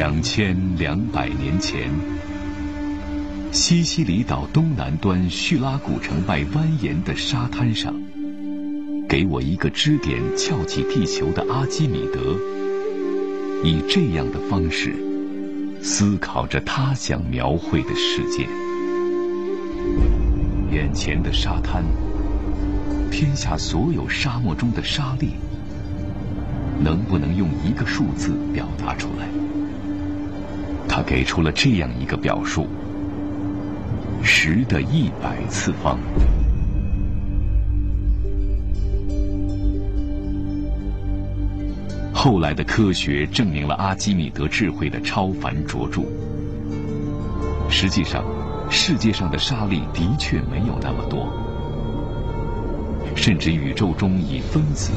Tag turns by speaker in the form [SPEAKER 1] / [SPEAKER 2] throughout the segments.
[SPEAKER 1] 两千两百年前，西西里岛东南端叙拉古城外蜿蜒的沙滩上，给我一个支点翘起地球的阿基米德，以这样的方式思考着他想描绘的世界。眼前的沙滩，天下所有沙漠中的沙粒，能不能用一个数字表达出来？他给出了这样一个表述：十的一百次方。后来的科学证明了阿基米德智慧的超凡卓著。实际上，世界上的沙粒的确没有那么多，甚至宇宙中以分子、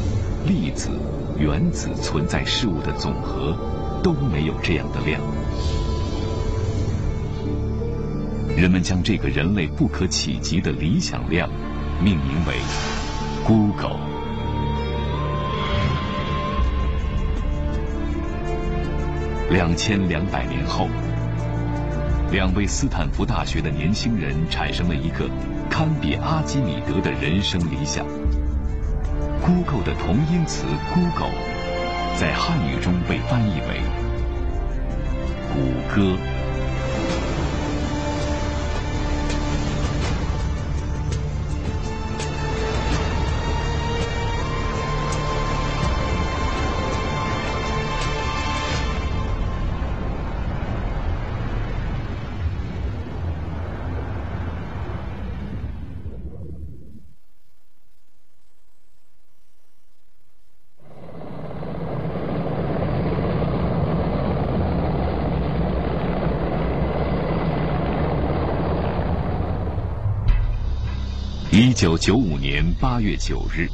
[SPEAKER 1] 粒子、原子存在事物的总和都没有这样的量。人们将这个人类不可企及的理想量命名为 Google。两千两百年后，两位斯坦福大学的年轻人产生了一个堪比阿基米德的人生理想。Google 的同音词 Google，在汉语中被翻译为谷歌。一九九五年八月九日，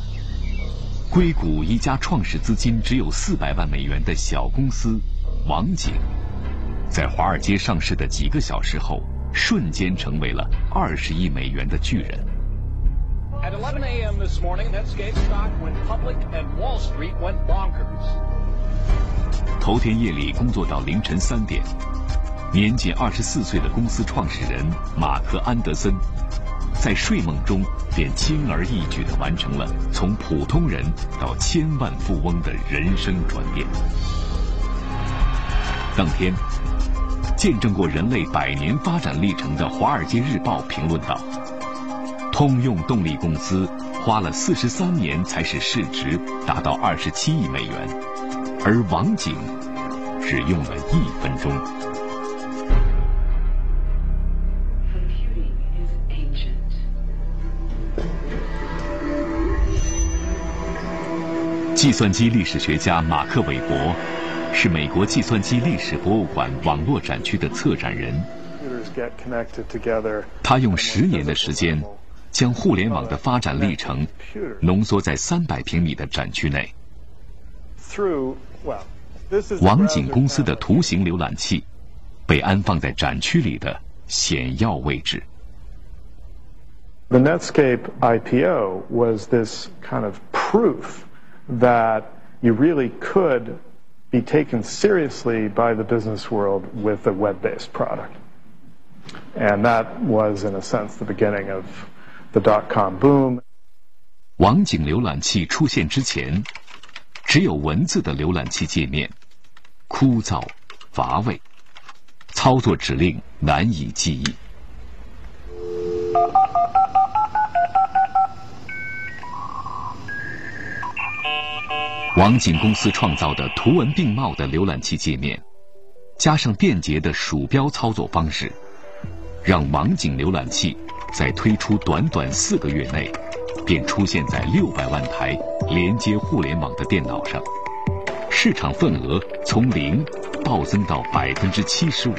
[SPEAKER 1] 硅谷一家创始资金只有四百万美元的小公司网景，在华尔街上市的几个小时后，瞬间成为了二十亿美元的巨人。
[SPEAKER 2] At 11 a.m. this morning, Netscape stock went public and Wall Street went bonkers.
[SPEAKER 1] 头天夜里工作到凌晨三点，年仅二十四岁的公司创始人马克·安德森。在睡梦中，便轻而易举地完成了从普通人到千万富翁的人生转变。当天，见证过人类百年发展历程的《华尔街日报》评论道：“通用动力公司花了四十三年才使市值达到二十七亿美元，而网景只用了一分钟。”计算机历史学家马克·韦伯是美国计算机历史博物馆网络展区的策展人。他用十年的时间，将互联网的发展历程浓缩在三百平米的展区内。网景公司的图形浏览器被安放在展区里的显要位置。
[SPEAKER 3] The Netscape IPO was this kind of proof. that you really could be taken seriously by the business world with a web-based product. And that was, in a sense, the beginning of the dot-com boom.
[SPEAKER 1] 网景浏览器出现之前，只有文字的浏览器界面，枯燥乏味，操作指令难以记忆。 网景公司创造的图文并茂的浏览器界面，加上便捷的鼠标操作方式，让网景浏览器在推出短短四个月内，便出现在六百万台连接互联网的电脑上，市场份额从零暴增到百分之七十五。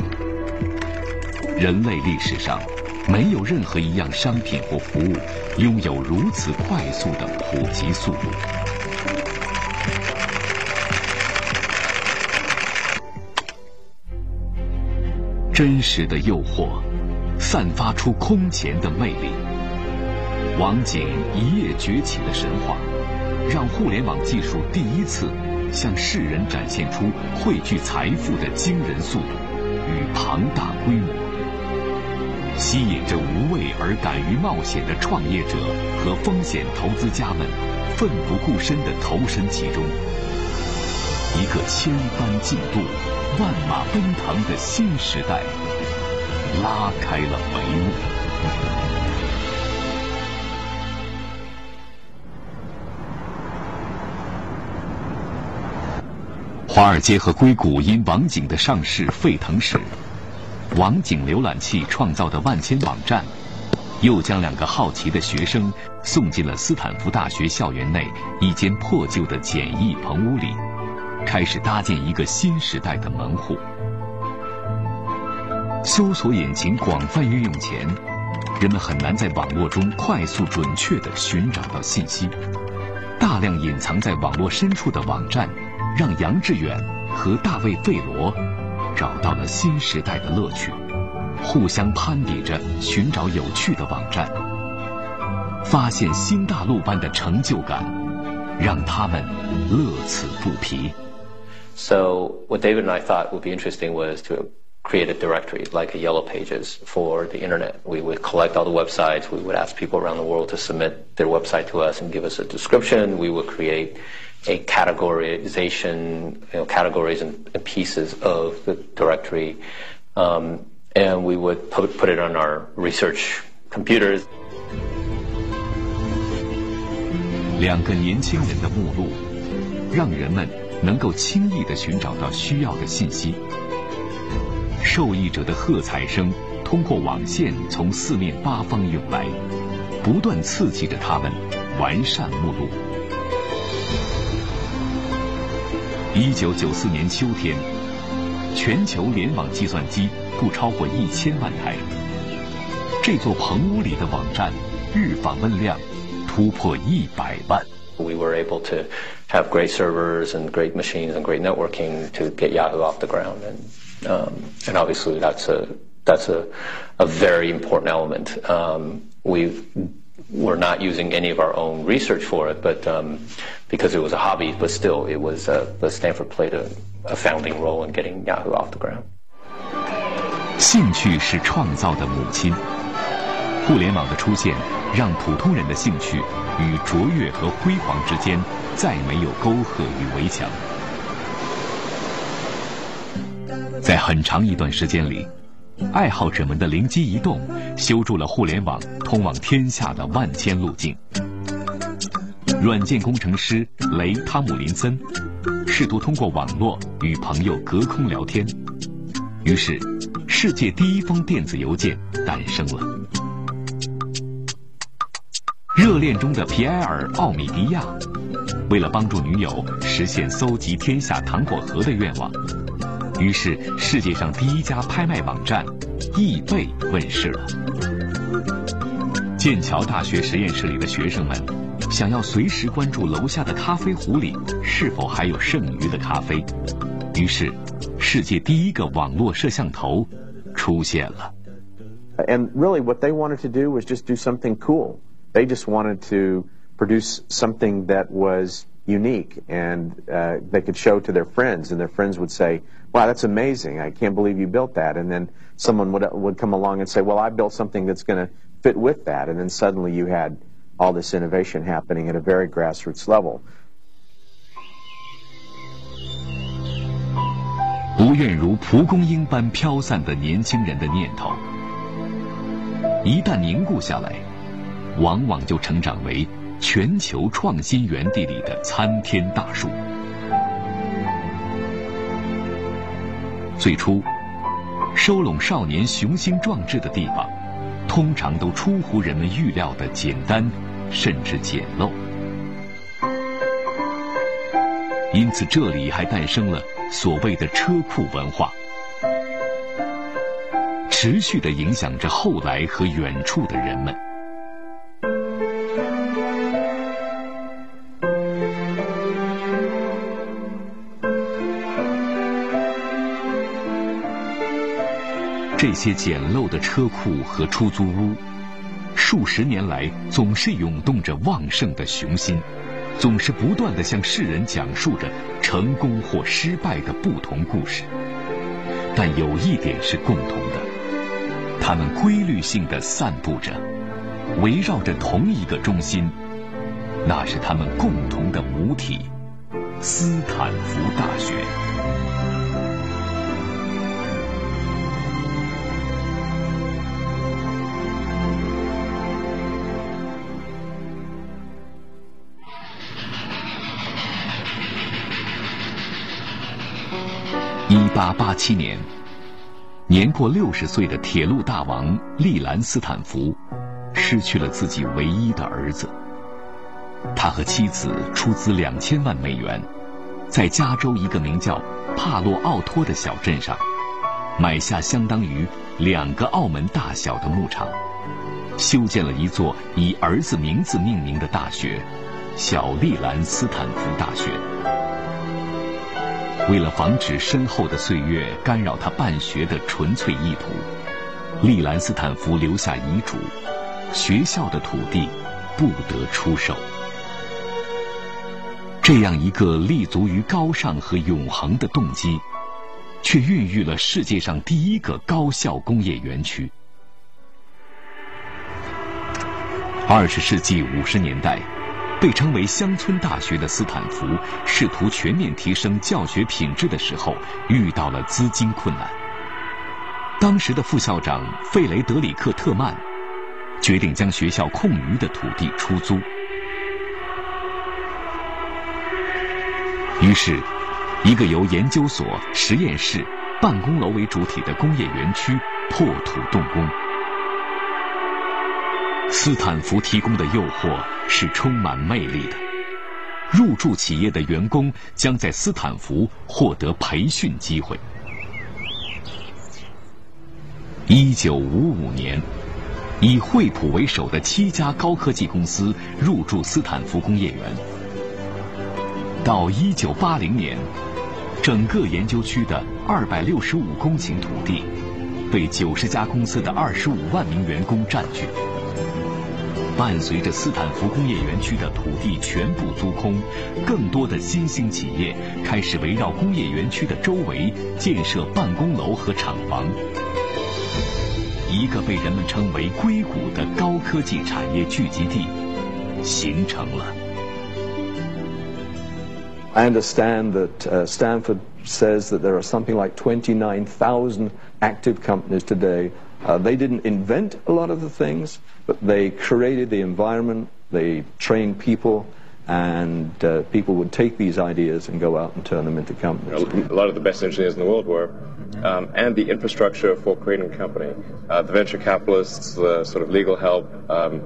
[SPEAKER 1] 人类历史上，没有任何一样商品或服务拥有如此快速的普及速度。真实的诱惑，散发出空前的魅力。网景一夜崛起的神话，让互联网技术第一次向世人展现出汇聚财富的惊人速度与庞大规模，吸引着无畏而敢于冒险的创业者和风险投资家们奋不顾身地投身其中。一个千帆竞渡、万马奔腾的新时代拉开了帷幕。华尔街和硅谷因网景的上市沸腾时，网景浏览器创造的万千网站，又将两个好奇的学生送进了斯坦福大学校园内一间破旧的简易棚屋里，开始搭建一个新时代的门户。搜索引擎广泛运用前，人们很难在网络中快速准确地寻找到信息。大量隐藏在网络深处的网站。让杨致远和大卫·费罗找到了新时代的乐趣，互相攀比着寻找有趣的网站，发现新大陆般的成就感，让他们乐此不疲。
[SPEAKER 4] So what David and I thought would be interesting was to create a directory like a Yellow Pages for the internet. We would collect all the websites. We would ask people around the world to submit their website to us and give us a description. We would create a categorization, you know, categories and, pieces of the directory, um, and we would put, put it on our research computers.
[SPEAKER 1] 两个年轻人的目录，让人们 能够轻易地寻找到需要的信息。受益者的喝彩声通过网线从四面八方涌来，不断刺激着他们完善目录。一九九四年秋天，全球联网计算机不超过一千万台。这座棚屋里的网站日访问量突破一百万。
[SPEAKER 4] We were able to have great servers and great machines and great networking to get Yahoo off the ground, and um, and obviously that's a that's a a very important element. Um, we've we're not using any of our own research for it, but um, because it was a hobby, but still, it was uh, Stanford played a, a founding role in getting Yahoo off the ground.
[SPEAKER 1] 兴趣是创造的母亲。互联网的出现，让普通人的兴趣与卓越和辉煌之间 再没有沟壑与围墙。在很长一段时间里。爱好者们的灵机一动，修筑了互联网通往天下的万千路径。软件工程师雷·汤姆林森试图通过网络与朋友隔空聊天，于是，世界第一封电子邮件诞生了。热恋中的皮埃尔·奥米迪亚，为了帮助女友实现搜集天下糖果盒的愿望。于是，世界上第一家拍卖网站易贝问世了。剑桥大学实验室里的学生们想要随时关注楼下的咖啡壶里是否还有剩余的咖啡，于是，世界第一个网络摄像头出现了。
[SPEAKER 5] And really, what they wanted to do was just do something cool. They just wanted to produce something that was unique and uh, they could show to their friends, and their friends would say, wow, that's amazing. I can't believe you built that. And then someone would, would come along and say, well, I built something that's going to fit with that. And then suddenly you had all this innovation happening at a very grassroots level.
[SPEAKER 1] 不愿如蒲公英般飘散的年轻人的念头，一旦凝固下来，往往就成长为 全球创新园地里的参天大树。最初，收拢少年雄心壮志的地方，通常都出乎人们预料的简单，甚至简陋。因此，这里还诞生了所谓的车库文化，持续的影响着后来和远处的人们。这些简陋的车库和出租屋，数十年来总是涌动着旺盛的雄心。总是不断的向世人讲述着成功或失败的不同故事，但有一点是共同的，他们规律性的散布着，围绕着同一个中心，那是他们共同的母体——斯坦福大学。七年，年过六十岁的铁路大王利兰斯坦福失去了自己唯一的儿子。他和妻子出资两千万美元，在加州一个名叫帕洛奥托的小镇上，买下相当于两个澳门大小的牧场，修建了一座以儿子名字命名的大学——小利兰斯坦福大学。为了防止身后的岁月干扰他办学的纯粹意图，利兰斯坦福留下遗嘱：学校的土地不得出售。这样一个立足于高尚和永恒的动机，却孕育了世界上第一个高校工业园区。二十世纪五十年代。被称为乡村大学的斯坦福，试图全面提升教学品质的时候，遇到了资金困难。当时的副校长费雷德里克特曼决定将学校空余的土地出租，于是，一个由研究所、实验室、办公楼为主体的工业园区破土动工。斯坦福提供的诱惑是充满魅力的。入驻企业的员工将在斯坦福获得培训机会。一九五五年，以惠普为首的七家高科技公司入驻斯坦福工业园。到一九八零年，整个研究区的二百六十五公顷土地被九十家公司的二十五万名员工占据。伴随着斯坦福工业园区的土地全部租空，更多的新兴企业开始围绕工业园区的周围建设办公楼和厂房，一个被人们称为“硅谷”的高科技产业聚集地形成了。
[SPEAKER 6] I understand that Stanford says that there are something like twenty-nine thousand active companies today. They didn't invent a lot of the things, but they created the environment, they trained people, and uh, people would take these ideas and go out and turn them into companies.
[SPEAKER 7] A lot of the best engineers in the world were, um, and the infrastructure for creating a company. Uh, the venture capitalists, the sort of legal help, um,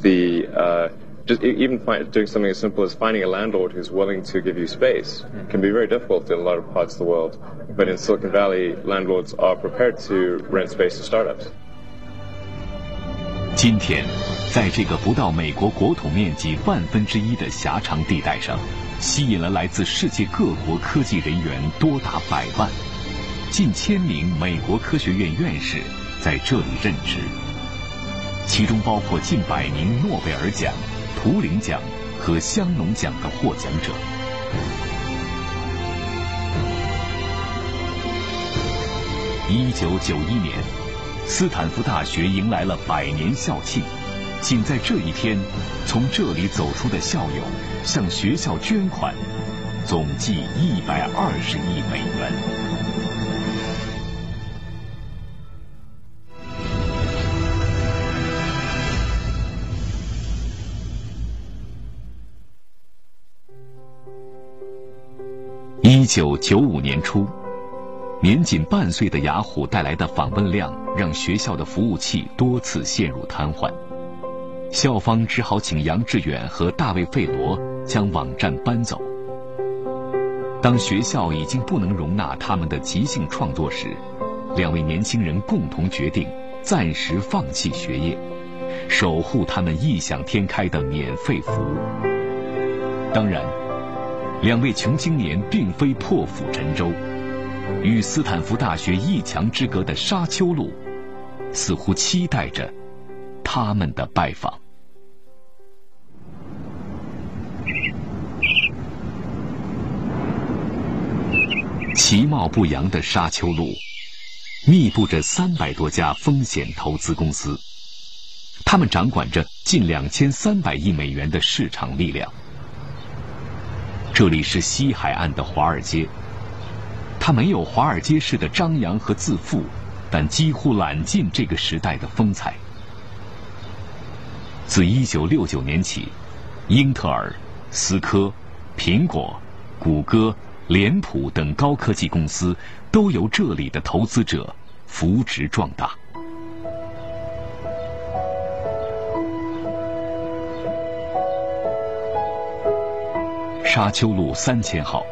[SPEAKER 7] the uh, just even find, doing something as simple as finding a landlord who's willing to give you space can be very difficult in a lot of parts of the world. But in Silicon Valley, landlords are prepared to rent space to startups.
[SPEAKER 1] 今天，在这个不到美国国土面积万分之一的狭长地带上，吸引了来自世界各国科技人员多达百万，近千名美国科学院院士在这里任职，其中包括近百名诺贝尔奖。图灵奖和香农奖的获奖者。一九九一年，斯坦福大学迎来了百年校庆。仅在这一天，从这里走出的校友向学校捐款，总计一百二十亿美元。一九九五年初，年仅半岁的雅虎带来的访问量，让学校的服务器多次陷入瘫痪。校方只好请杨致远和大卫·费罗将网站搬走。当学校已经不能容纳他们的即兴创作时，两位年轻人共同决定暂时放弃学业，守护他们异想天开的免费服务。当然。两位穷青年并非破釜沉舟，与斯坦福大学一墙之隔的沙丘路，似乎期待着他们的拜访。其貌不扬的沙丘路密布着三百多家风险投资公司他们掌管着近两千三百亿美元的市场力量。这里是西海岸的华尔街它没有华尔街式的张扬和自负但几乎揽尽这个时代的风采。自一九六九年起，英特尔、思科、苹果、谷歌。脸谱等高科技公司都由这里的投资者扶植壮大。沙丘路三千号，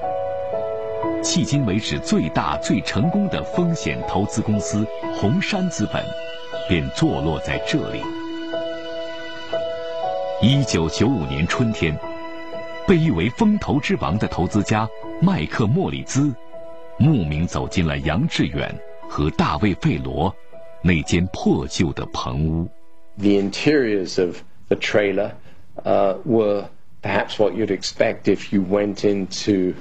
[SPEAKER 1] 迄今为止最大、最成功的风险投资公司红杉资本，便坐落在这里。一九九五年春天，被誉为“风投之王”的投资家。麦克莫里兹慕名走进了杨致远和大卫费罗那间破旧的棚屋。
[SPEAKER 8] The interiors of the trailer uh, were perhaps what you'd expect if you went into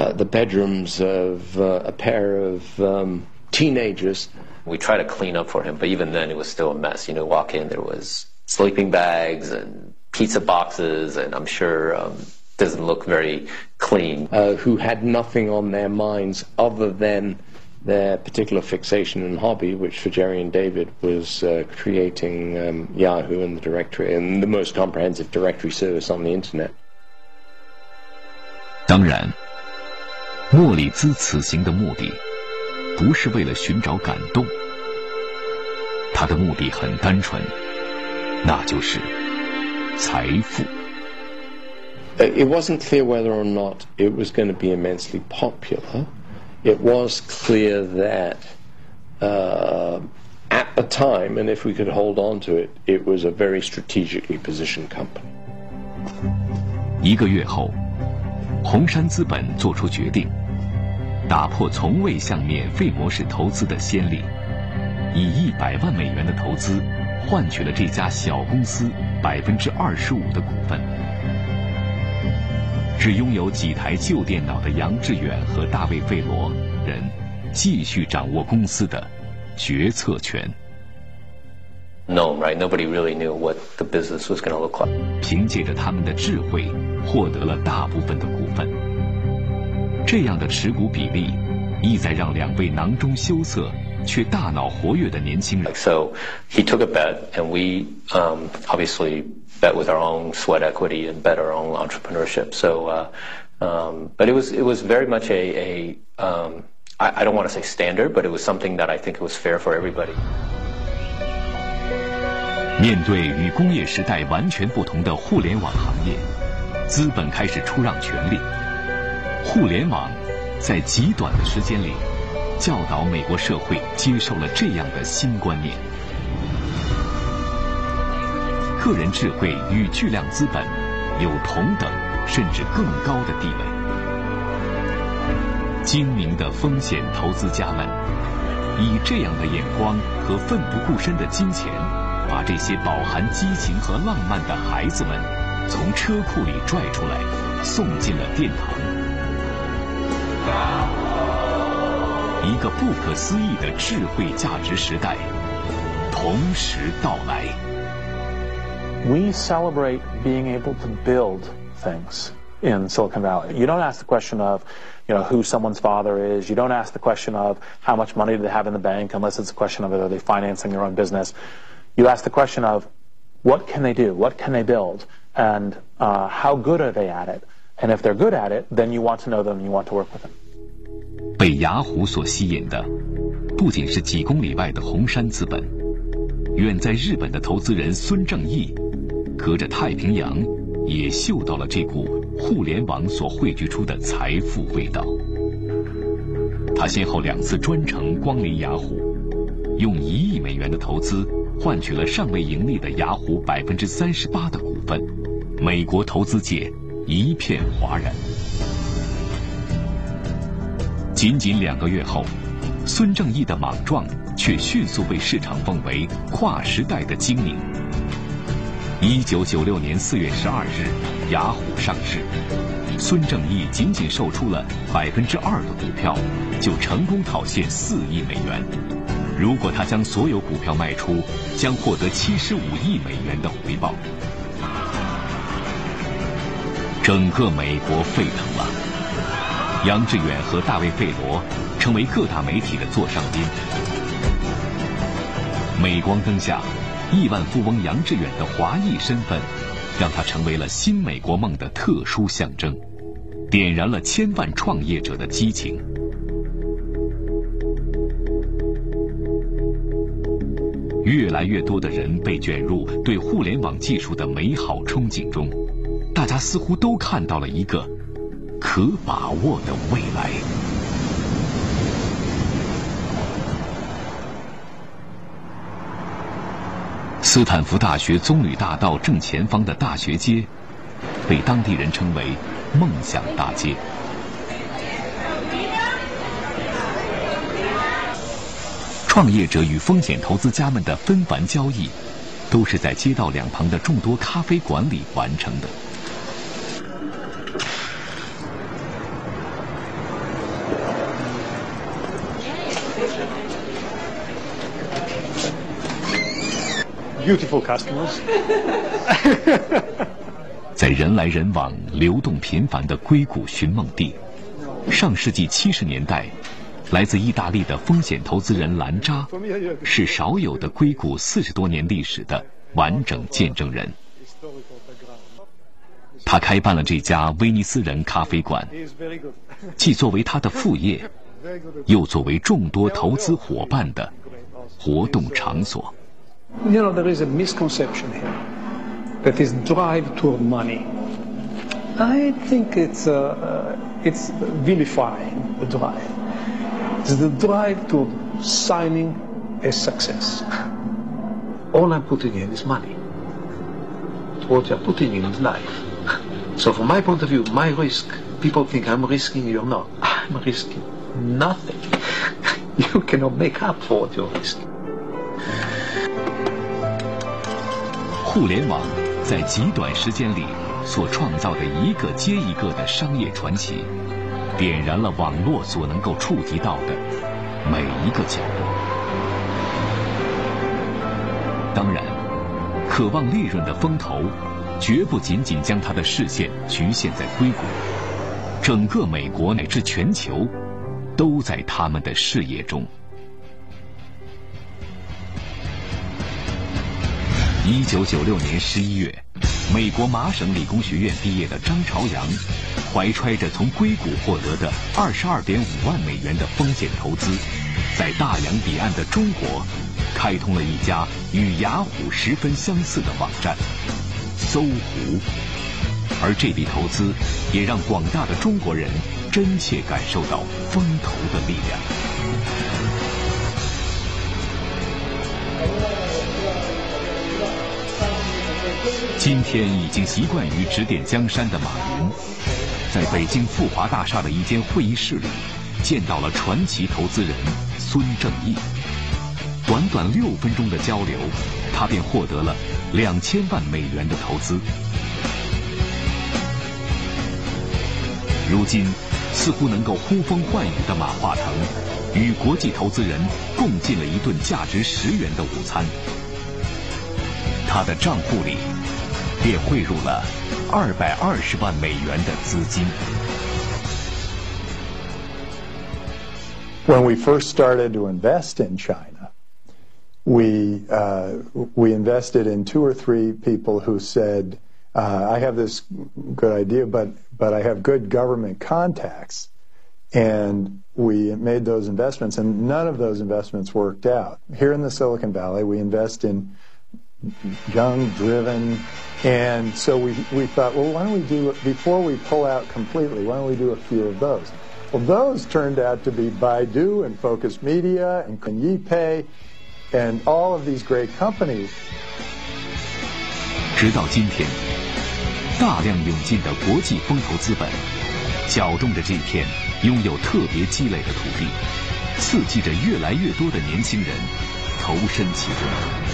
[SPEAKER 8] uh, the bedrooms of uh, a pair of um, teenagers.
[SPEAKER 4] We tried to clean up for him, but even then it was still a mess. You know, walk in, there was sleeping bags and pizza boxes, and I'm sure um, doesn't look very clean.
[SPEAKER 8] Uh, who had nothing on their minds other than their particular fixation and hobby, which for Jerry and David was uh, creating um, Yahoo and the directory and the most comprehensive directory service on the internet.
[SPEAKER 1] 当然，莫里兹此行的目的不是为了寻找感动，他的目的很单纯，那就是财富。
[SPEAKER 8] it wasn't clear whether or not it was going to be immensely popular. It was clear that uh, at the time, and if we could hold on to it, it was a very strategically positioned company.
[SPEAKER 1] 一个月后，红杉资本做出决定，打破从未向免费模式投资的先例，以一百万美元的投资换取了这家小公司百分之二十五的股份。只拥有几台旧电脑的杨致远和大卫·费罗人，继续掌握公司的决策权。
[SPEAKER 4] No, right? Nobody really knew what the business was going to look like.
[SPEAKER 1] 凭借着他们的智慧，获得了大部分的股份。这样的持股比例，意在让两位囊中羞涩却大脑活跃的年轻人。
[SPEAKER 4] So he took a bet, and we um, obviously bet with our own sweat equity and bet our own entrepreneurship. So, uh, um, but it was it was very much a, a um, I, I don't want to say standard, but it was something that I think it was fair for everybody.
[SPEAKER 1] 面对与工业时代完全不同的互联网行业，资本开始出让权力。互联网在极短的时间里，教导美国社会接受了这样的新观念。个人智慧与巨量资本有同等甚至更高的地位。精明的风险投资家们以这样的眼光和奋不顾身的金钱，把这些饱含激情和浪漫的孩子们从车库里拽出来，送进了殿堂。一个不可思议的智慧价值时代同时到来。
[SPEAKER 9] We celebrate being able to build things in Silicon Valley. You don't ask the question of, you know, who someone's father is. You don't ask the question of how much money do they have in the bank, unless it's a question of are they financing their own business. You ask the question of what can they do? What can they build? And how good are they at it? And if they're good at it, then you want to know them you want to work with them.
[SPEAKER 1] 被雅虎所吸引的，不仅是几公里外的红杉资本，远在日本的投资人孙正义隔着太平洋，也嗅到了这股互联网所汇聚出的财富味道。他先后两次专程光临雅虎，用一亿美元的投资换取了尚未盈利的雅虎百分之三十八的股份。美国投资界一片哗然。仅仅两个月后，孙正义的莽撞却迅速被市场奉为跨时代的精明。一九九六年四月十二日，雅虎上市，孙正义仅仅售出了百分之二的股票，就成功套现四亿美元。如果他将所有股票卖出，将获得七十五亿美元的回报。整个美国沸腾了，杨致远和大卫·费罗成为各大媒体的座上宾。镁光灯下，亿万富翁杨致远的华裔身份，让他成为了新美国梦的特殊象征，点燃了千万创业者的激情。越来越多的人被卷入对互联网技术的美好憧憬中，大家似乎都看到了一个可把握的未来。斯坦福大学棕榈大道正前方的大学街，被当地人称为“梦想大街”。创业者与风险投资家们的纷繁交易，都是在街道两旁的众多咖啡馆里完成的。
[SPEAKER 3] Beautiful customers。
[SPEAKER 1] 在人来人往、流动频繁的硅谷寻梦地，上世纪七十年代。来自意大利的风险投资人兰扎，是少有的硅谷四十多年历史的完整见证人。他开办了这家威尼斯人咖啡馆，既作为他的副业，又作为众多投资伙伴的活动场所。
[SPEAKER 10] You know, there is a misconception here that is drive toward money. I think it's uh, it's vilifying the drive. It's the drive to signing a success. All I'm putting in is money. What you're putting in is life. So from my point of view, my risk, people think I'm risking, you're not. I'm risking nothing. You cannot make up for what you're risking.
[SPEAKER 1] 互联网在极短时间里所创造的一个接一个的商业传奇。 点燃了网络所能够触及到的每一个角落。当然，渴望利润的风投，绝不仅仅将他的视线局限在硅谷，整个美国乃至全球，都在他们的视野中。一九九六年十一月，美国麻省理工学院毕业的张朝阳。怀揣着从硅谷获得的二十二点五万美元的风险投资，在大洋彼岸的中国，开通了一家与雅虎十分相似的网站——搜狐。而这笔投资，也让广大的中国人真切感受到风投的力量。今天已经习惯于指点江山的马云。在北京富华大厦的一间会议室里，见到了传奇投资人孙正义。短短六分钟的交流，他便获得了两千万美元的投资。如今，似乎能够呼风唤雨的马化腾，与国际投资人共进了一顿价值十元的午餐。他的账户里，便汇入了。二百二十万美元的资金。
[SPEAKER 11] When we first started to invest in China, we uh, we invested in two or three people who said, uh, "I have this good idea, but but I have good government contacts," and we made those investments, and none of those investments worked out. Here in the Silicon Valley, we invest in young, driven, and so we, we thought, well, why don't we do, before we pull out completely, why don't we do a few of those? Well, those turned out to be Baidu and Focus Media and YiPay and all of these great companies.
[SPEAKER 1] 直到今天，大量涌进的国际风投资本，搅动着这片拥有特别积累的土地，刺激着越来越多的年轻人投身其中。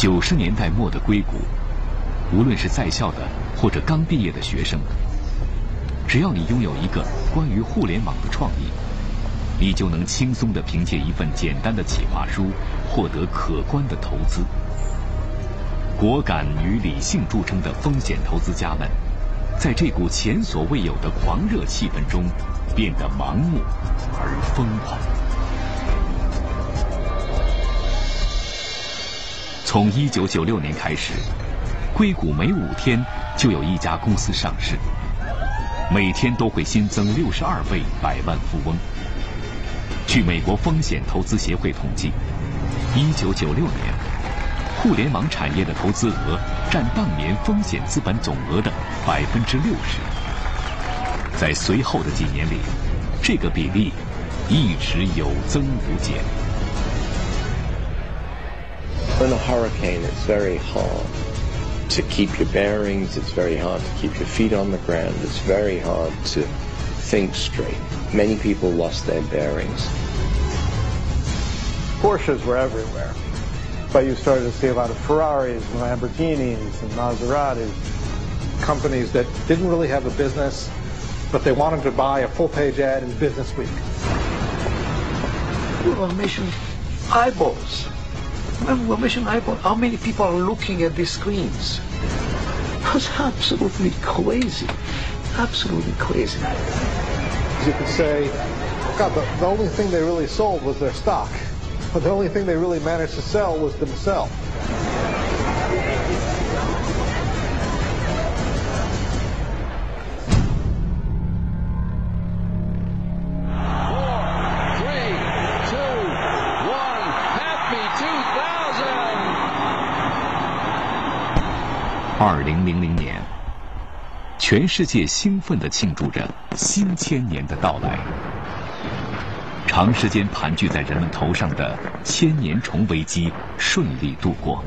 [SPEAKER 1] 九十年代末的硅谷，无论是在校的或者刚毕业的学生，只要你拥有一个关于互联网的创意，你就能轻松地凭借一份简单的企划书获得可观的投资。果敢与理性著称的风险投资家们，在这股前所未有的狂热气氛中，变得盲目而疯狂。从一九九六年开始，硅谷每五天就有一家公司上市，每天都会新增六十二位百万富翁。据美国风险投资协会统计，一九九六年，互联网产业的投资额占当年风险资本总额的百分之六十。在随后的几年里，这个比例一直有增无减。
[SPEAKER 8] In a hurricane, it's very hard to keep your bearings. It's very hard to keep your feet on the ground. It's very hard to think straight. Many people lost their bearings.
[SPEAKER 3] Porsches were everywhere. But you started to see a lot of Ferraris and Lamborghinis and Maseratis.
[SPEAKER 10] Companies that didn't really have a business, but they wanted to buy a full-page ad in Business Week.
[SPEAKER 12] We were measuring eyeballs. When we eyeballs, how many people are looking at these screens? It was absolutely crazy. Absolutely crazy.
[SPEAKER 10] As You could say, God, the, the only thing they really sold was their stock. But the only thing they really managed to sell was themselves.
[SPEAKER 1] 全世界兴奋地庆祝着新千年的到来。长时间盘踞在人们头上的千年虫危机顺利度过，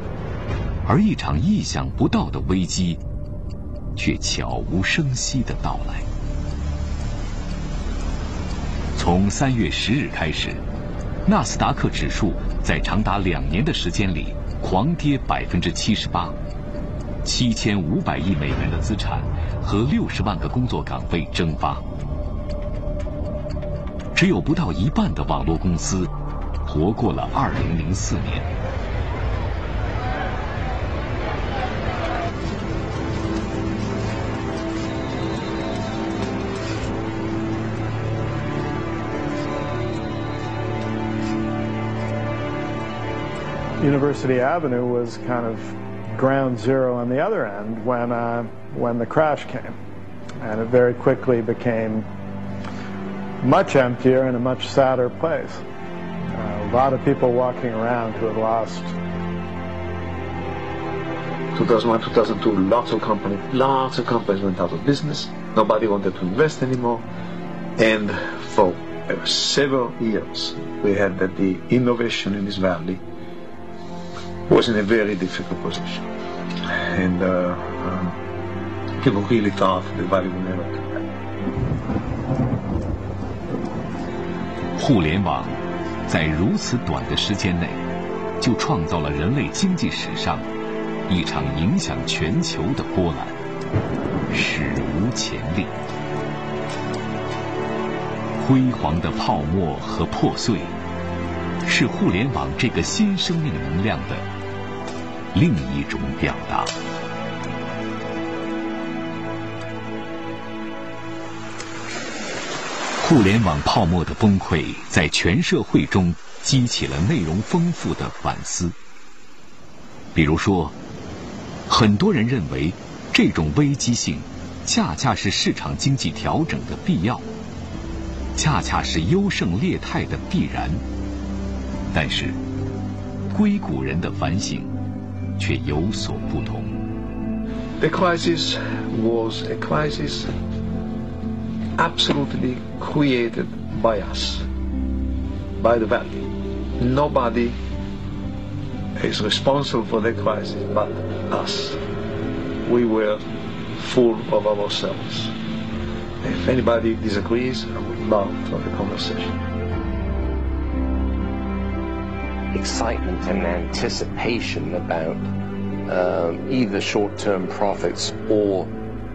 [SPEAKER 1] 而一场意想不到的危机却悄无声息地到来。从三月十日开始，纳斯达克指数在长达两年的时间里狂跌百分之七十八，七千五百亿美元的资产和六十万个工作岗位蒸发。只有不到一半的网络公司活过了二零零四年。
[SPEAKER 3] University Avenue was kind of ground zero on the other end when uh, when the crash came, and it very quickly became much emptier and a much sadder place. Uh, a lot of people walking around who had lost
[SPEAKER 12] 2001, 2002, lots of companies, lots of companies went out of business. Nobody wanted to invest anymore. And for several years, we had that the innovation in this valley was in a very difficult position. And uh, um, people really thought the valley would never come back.
[SPEAKER 1] 互联网在如此短的时间内，就创造了人类经济史上一场影响全球的波澜，史无前例。辉煌的泡沫和破碎，是互联网这个新生命能量的另一种表达。互联网泡沫的崩溃，在全社会中激起了内容丰富的反思。比如说，很多人认为，这种危机性，恰恰是市场经济调整的必要，恰恰是优胜劣汰的必然。但是，硅谷人的反省却有所不同。
[SPEAKER 12] The crisis was a crisis absolutely created by us, by the valley. Nobody is responsible for the crisis but us. We were full of ourselves. If anybody disagrees, I would love to have a conversation.
[SPEAKER 8] excitement and anticipation about um, either short-term profits or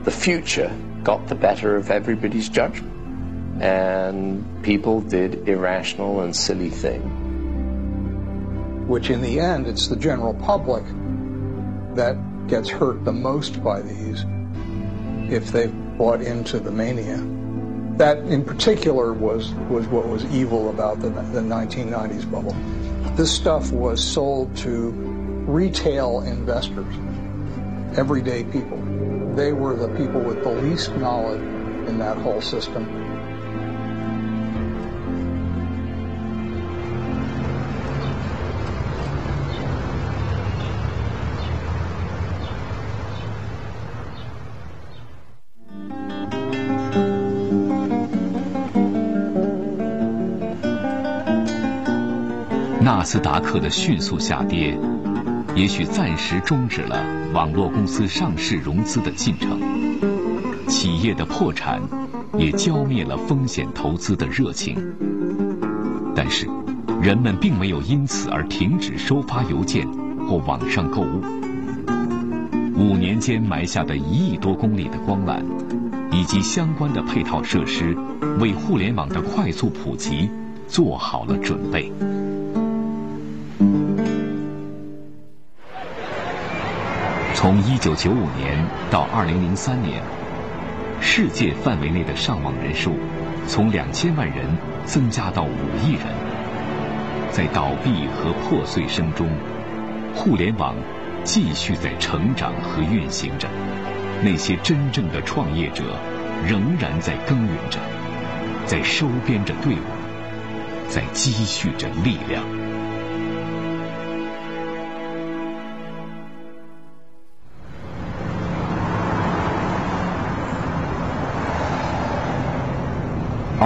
[SPEAKER 8] the future got the better of everybody's judgment. And people did irrational and silly things.
[SPEAKER 13] Which in the end, it's the general public that gets hurt the most by these if they've bought into the mania. That in particular was, was what was evil about the, the 1990s bubble. This stuff was sold to retail investors, everyday people. They were the people with the least knowledge in that whole system.
[SPEAKER 1] “斯达克”的迅速下跌，也许暂时终止了网络公司上市融资的进程。企业的破产也浇灭了风险投资的热情。但是，人们并没有因此而停止收发邮件或网上购物。五年间埋下的一亿多公里的光缆，以及相关的配套设施，为互联网的快速普及做好了准备。从1995年到2003年，世界范围内的上网人数从2000万人增加到5亿人。在倒闭和破碎声中，互联网继续在成长和运行着。那些真正的创业者仍然在耕耘着，在收编着队伍，在积蓄着力量。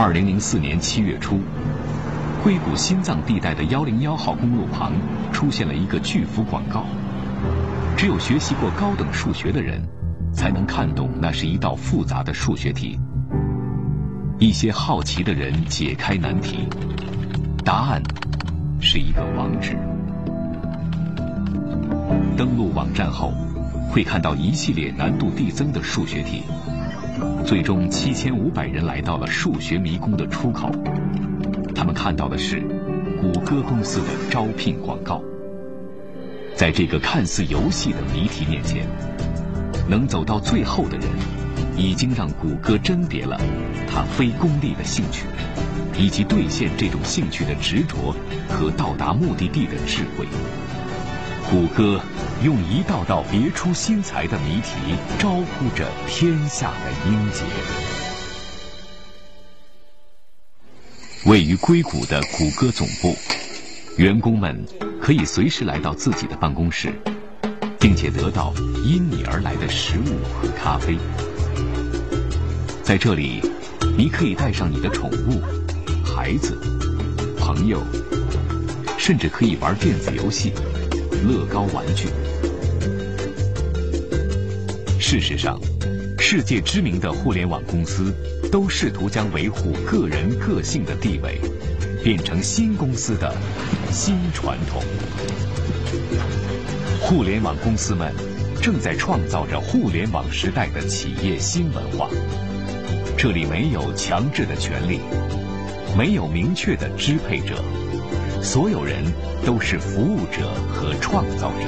[SPEAKER 1] 二零零四年七月初，硅谷心脏地带的幺零幺号公路旁出现了一个巨幅广告。只有学习过高等数学的人，才能看懂那是一道复杂的数学题。一些好奇的人解开难题，答案是一个网址。登录网站后，会看到一系列难度递增的数学题。最终，七千五百人来到了数学迷宫的出口。他们看到的是谷歌公司的招聘广告。在这个看似游戏的谜题面前，能走到最后的人，已经让谷歌甄别了他非功利的兴趣，以及兑现这种兴趣的执着和到达目的地的智慧。谷歌用一道道别出心裁的谜题，招呼着天下的英杰。位于硅谷的谷歌总部，员工们可以随时来到自己的办公室，并且得到因你而来的食物和咖啡。在这里，你可以带上你的宠物、孩子、朋友，甚至可以玩电子游戏。乐高玩具。事实上，世界知名的互联网公司都试图将维护个人个性的地位变成新公司的新传统。互联网公司们正在创造着互联网时代的企业新文化。这里没有强制的权利，没有明确的支配者。所有人都是服务者和创造者。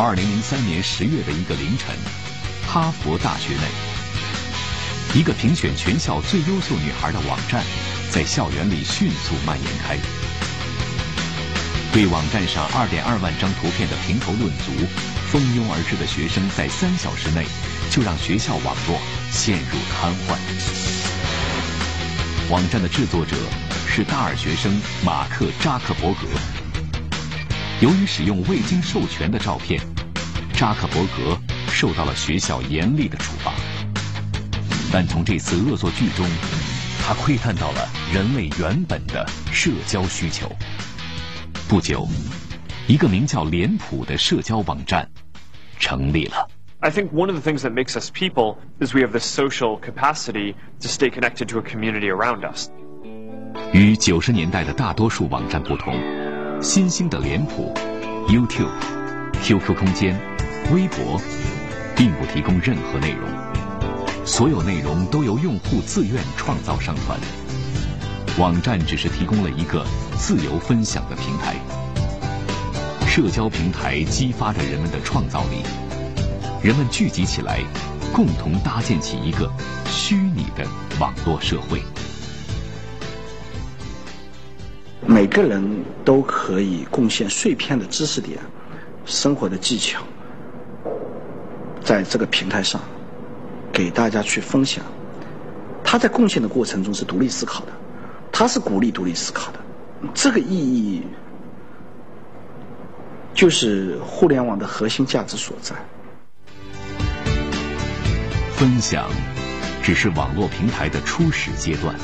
[SPEAKER 1] 二零零三年十月的一个凌晨，哈佛大学内，一个评选全校最优秀女孩的网站，在校园里迅速蔓延开。对网站上二点二万张图片的评头论足，蜂拥而至的学生在三小时内就让学校网络陷入瘫痪。网站的制作者是大二学生马克扎克伯格。由于使用未经授权的照片，扎克伯格受到了学校严厉的处罚。但从这次恶作剧中，他窥探到了人类原本的社交需求。不久，一个名叫脸谱的社交网站成立了。
[SPEAKER 14] I think one of the things that makes us people is we have the social capacity to stay connected to a community around us.
[SPEAKER 1] 与九十年代的大多数网站不同，新兴的脸谱、YouTube、QQ 空间、微博，并不提供任何内容，所有内容都由用户自愿创造上传。网站只是提供了一个自由分享的平台。社交平台激发着人们的创造力，人们聚集起来，共同搭建起一个虚拟的网络社会。
[SPEAKER 15] 每个人都可以贡献碎片的知识点、生活的技巧，在这个平台上给大家去分享。他在贡献的过程中是独立思考的，他是鼓励独立思考的，这个意义。就是互联网的核心价值所在。
[SPEAKER 1] 分享只是网络平台的初始阶段，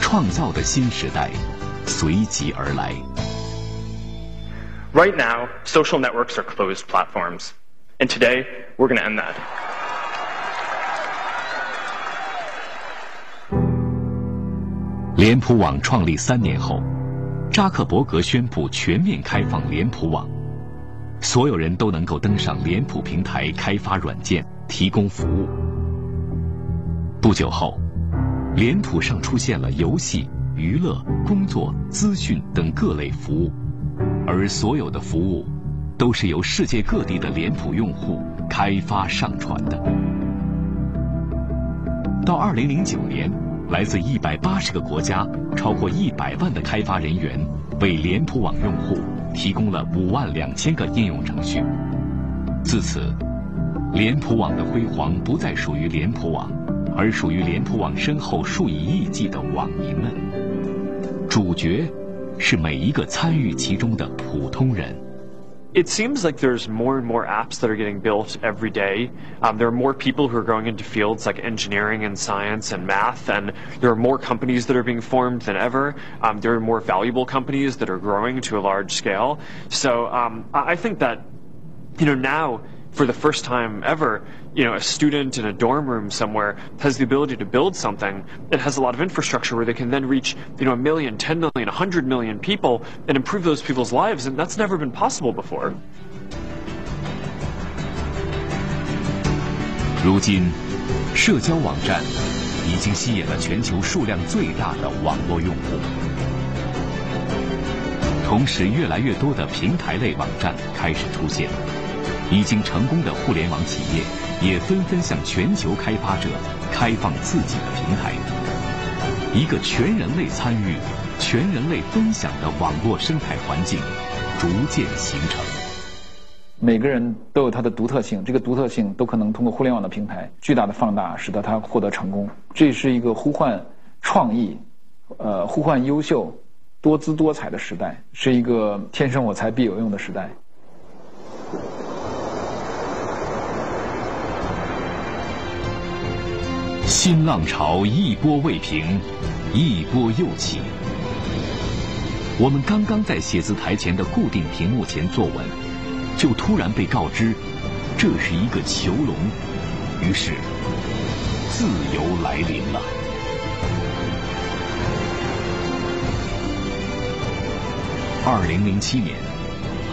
[SPEAKER 1] 创造的新时代随即而来。
[SPEAKER 14] Right now, social networks are closed platforms, and today we're going to end that.
[SPEAKER 1] 脸谱网创立三年后。扎克伯格宣布全面开放脸谱网，所有人都能够登上脸谱平台开发软件、提供服务。不久后，脸谱上出现了游戏、娱乐、工作、资讯等各类服务，而所有的服务都是由世界各地的脸谱用户开发上传的。到二零零九年。来自一百八十个国家，超过一百万的开发人员为脸谱网用户提供了五万两千个应用程序。自此，脸谱网的辉煌不再属于脸谱网，而属于脸谱网身后数以亿计的网民们。主角是每一个参与其中的普通人。
[SPEAKER 14] It seems like there's more and more apps that are getting built every day. Um, there are more people who are going into fields like engineering and science and math, and there are more companies that are being formed than ever. Um, there are more valuable companies that are growing to a large scale. So um, I think that, you know, now for the first time ever, you know, a student in a dorm room somewhere has the ability to build something that has a lot of infrastructure where they can then reach, you know, a million, 10 million, 100 million people and improve those people's lives. And that's never been possible before.
[SPEAKER 1] 如今，社交网站已经吸引了全球数量最大的网络用户，同时，越来越多的平台类网站开始出现。 已经成功的互联网企业也纷纷向全球开发者开放自己的平台，一个全人类参与、全人类分享的网络生态环境逐渐形成。
[SPEAKER 16] 每个人都有他的独特性，这个独特性都可能通过互联网的平台巨大的放大，使得他获得成功。这是一个呼唤创意、呃呼唤优秀、多姿多彩的时代，是一个天生我材必有用的时代。
[SPEAKER 1] 新浪潮一波未平，一波又起。我们刚刚在写字台前的固定屏幕前坐稳，就突然被告知，这是一个囚笼。于是，自由来临了。二零零七年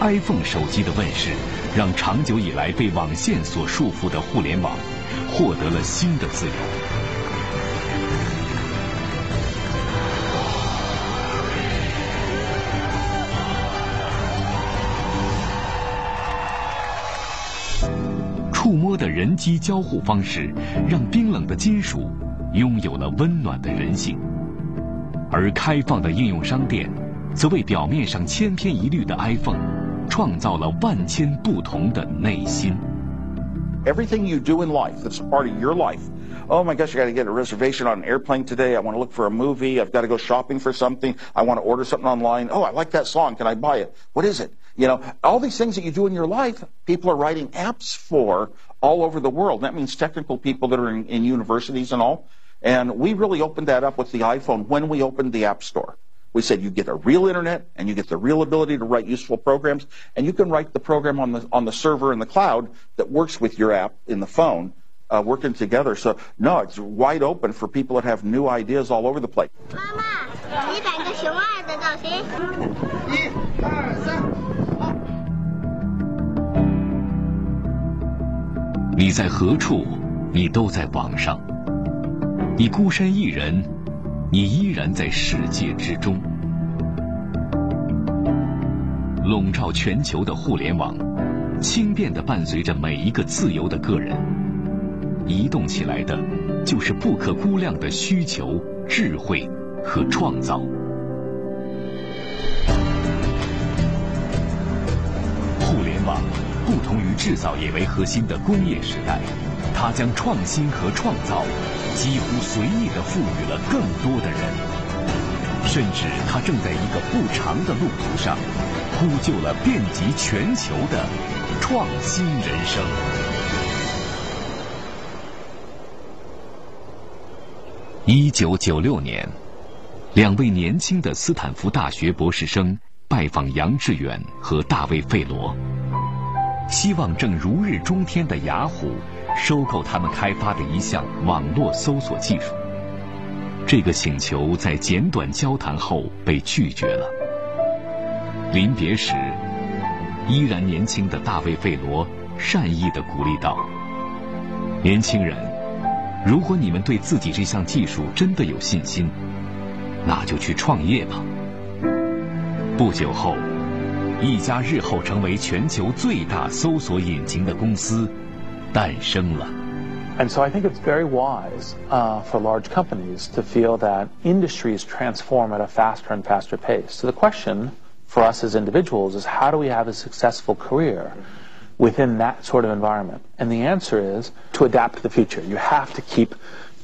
[SPEAKER 1] ，iPhone 手机的问世，让长久以来被网线所束缚的互联网。获得了新的自由。触摸的人机交互方式，让冰冷的金属拥有了温暖的人性，而开放的应用商店，则为表面上千篇一律的 iPhone，创造了万千不同的内心。
[SPEAKER 17] Everything you do in life that's a part of your life. Oh my gosh, I got to get a reservation on an airplane today. I want to look for a movie. I've got to go shopping for something. I want to order something online. Oh, I like that song. Can I buy it? What is it? You know, all these things that you do in your life, people are writing apps for all over the world. That means technical people that are in, in universities and all. And we really opened that up with the iPhone when we opened the App Store. We said you get a real internet and you get the real ability to write useful programs, and you can write the program on the on the server in the cloud that works with your app in the phone, uh, working together. So no, it's wide open for people that have new ideas all over the place.
[SPEAKER 18] 妈
[SPEAKER 1] 你。在何处，你都在网上；你孤身一人，你依然在世界之中。笼罩全球的互联网，轻便地伴随着每一个自由的个人。移动起来的，就是不可估量的需求、智慧和创造。互联网不同于制造业为核心的工业时代，它将创新和创造几乎随意地赋予了更多的人，甚至它正在一个不长的路途上，呼救了遍及全球的创新人生。一九九六年，两位年轻的斯坦福大学博士生拜访杨致远和大卫·费罗，希望正如日中天的雅虎收购他们开发的一项网络搜索技术。这个请求在简短交谈后被拒绝了。临别时，依然年轻的大卫·费罗善意地鼓励道：“年轻人。”如果你们对自己这项技术真的有信心，那就去创业吧。不久后，一家日后成为全球最大搜索引擎的公司诞生了。
[SPEAKER 9] And so I think it's very wise uh, for large companies to feel that industries transform at a faster and faster pace. So the question for us as individuals is how do we have a successful career? within that sort of environment? And the answer is to adapt to the future. You have to keep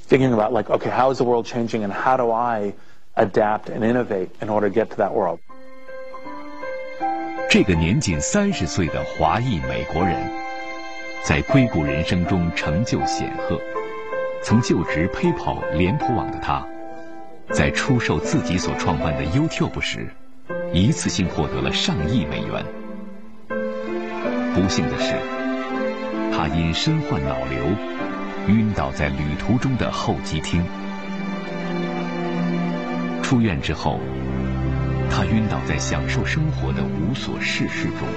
[SPEAKER 9] thinking about like, okay, how is the world changing and how do I adapt and innovate in order to get to that world?
[SPEAKER 1] 这个年仅三十岁的华裔美国人，在硅谷人生中成就显赫。曾就职 PayPal 脸谱网的他，在出售自己所创办的 YouTube 时，一次性获得了上亿美元。不幸的是，他因身患脑瘤，晕倒在旅途中的候机厅。出院之后，他晕倒在享受生活的无所事事中。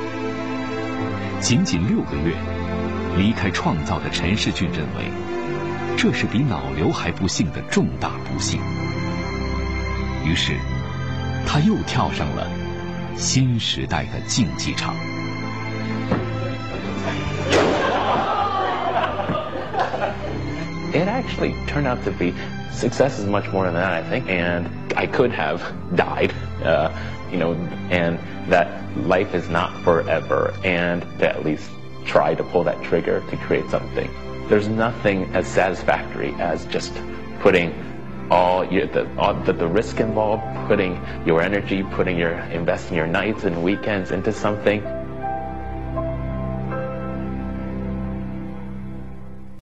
[SPEAKER 1] 仅仅六个月，离开创造的陈世俊认为，这是比脑瘤还不幸的重大不幸。于是，他又跳上了新时代的竞技场。
[SPEAKER 4] it actually turned out to be success is much more than that, I think. And I could have died, uh, you know, and that life is not forever, and to at least try to pull that trigger to create something. There's nothing as satisfactory as just putting all your, the, all the, the risk involved, putting your energy, putting your investing your nights and weekends into something